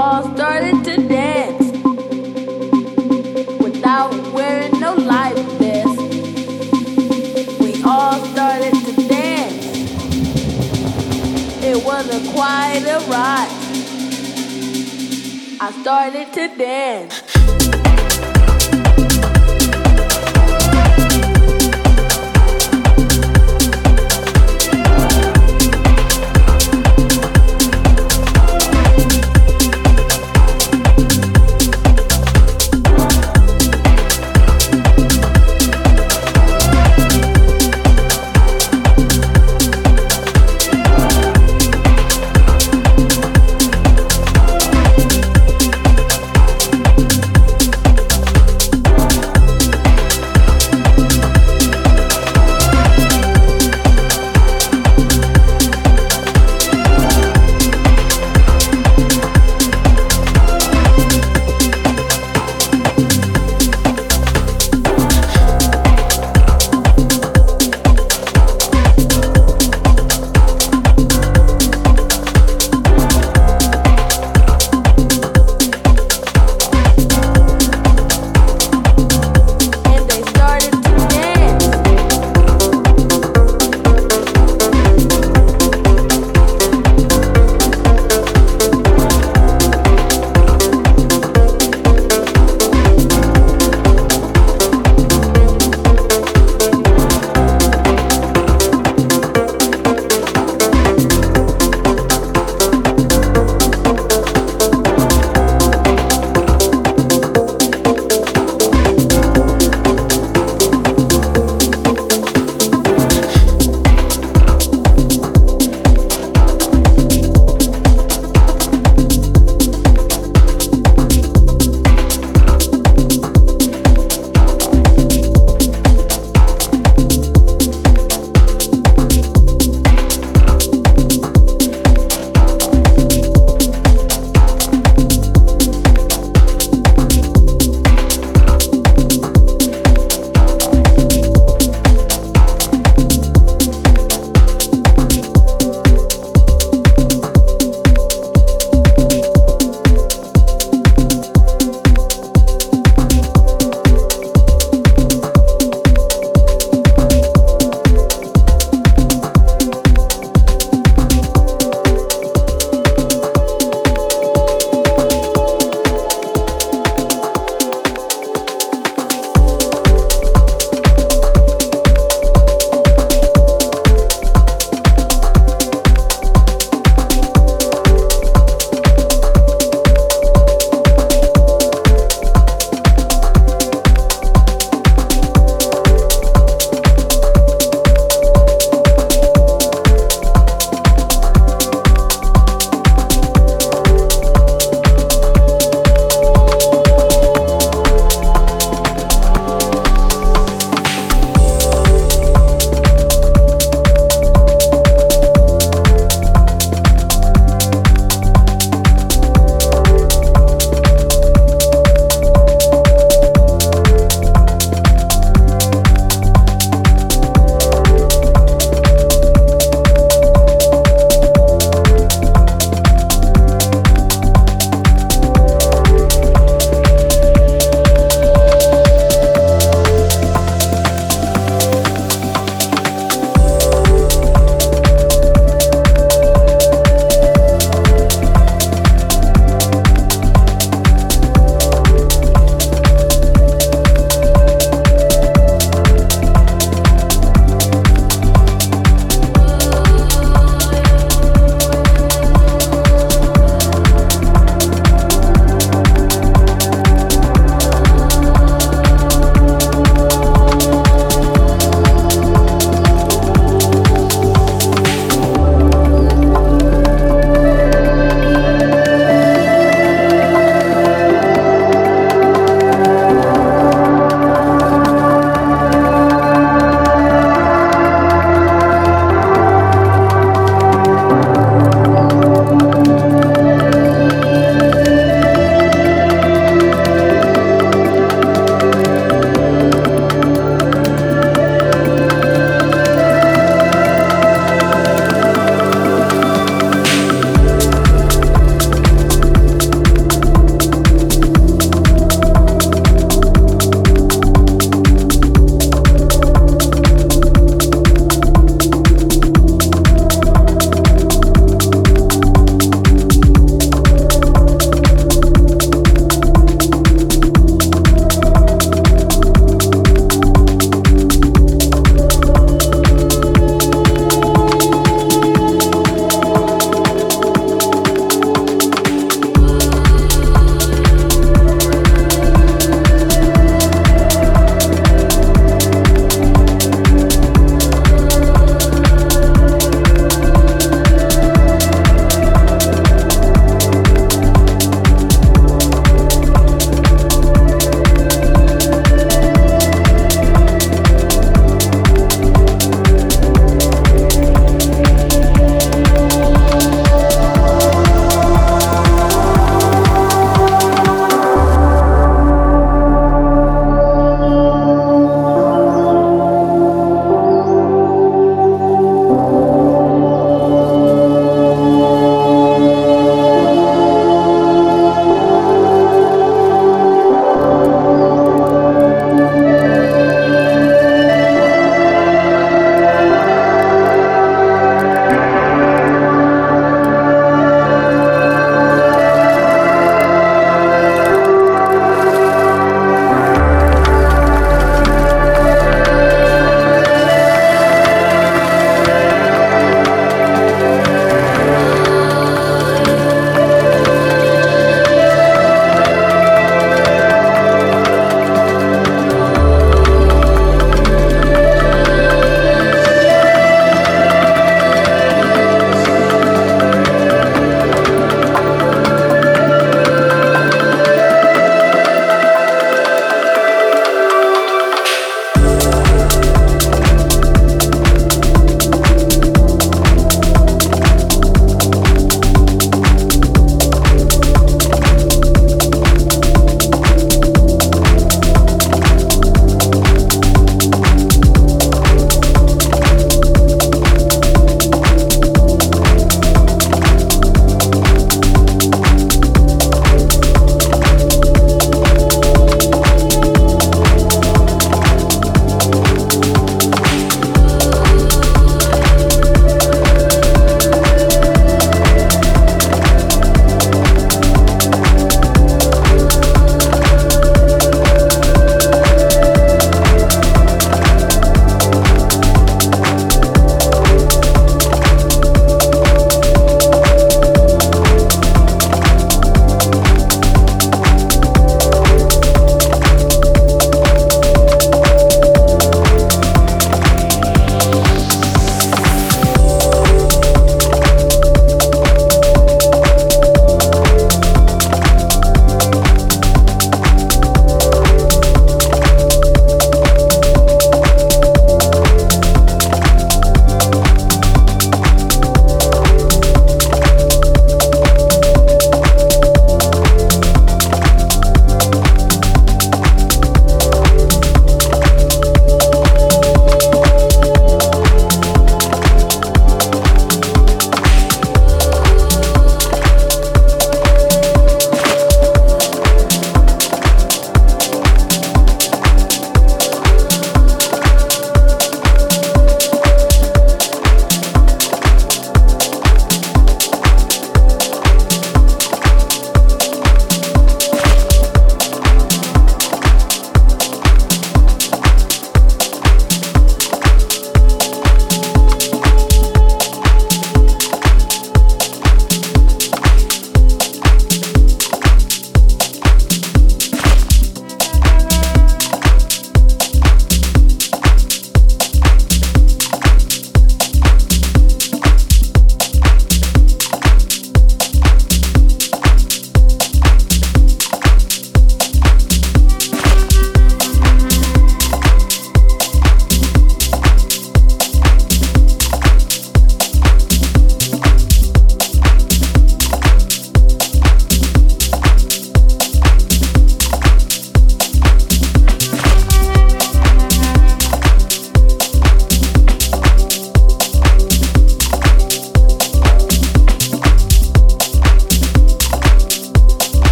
all started to dance without wearing no. We all started to dance. It wasn't quite a ride. I started to dance.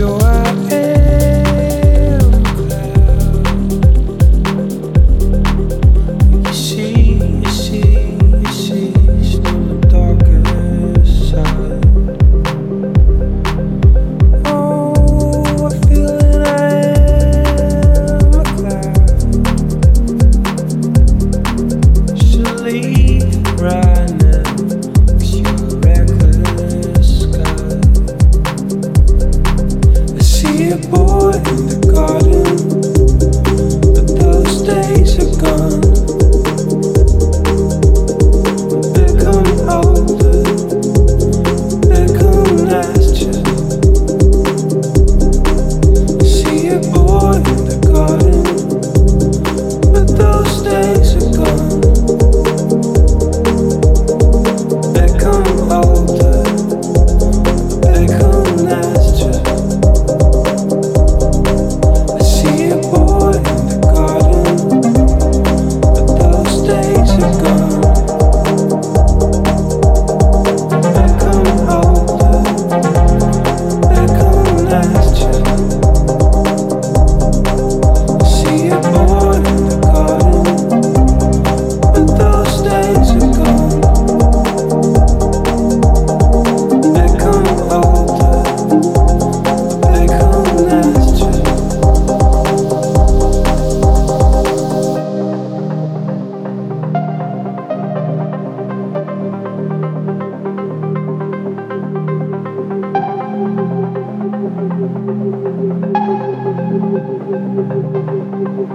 you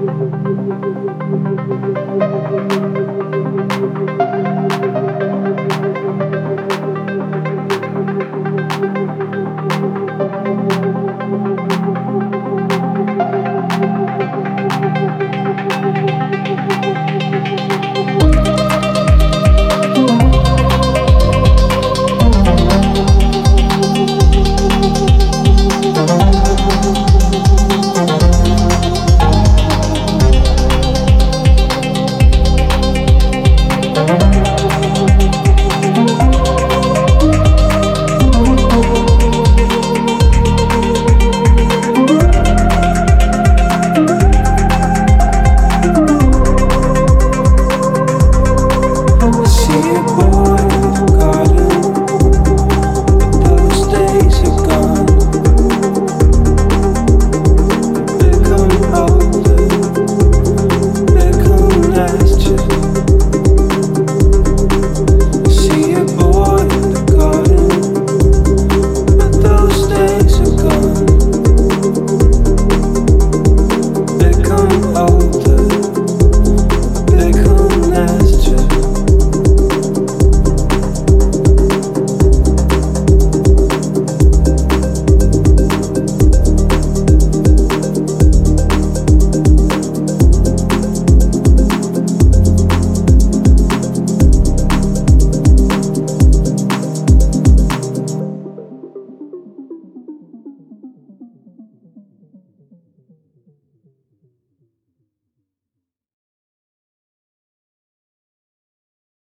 thank you.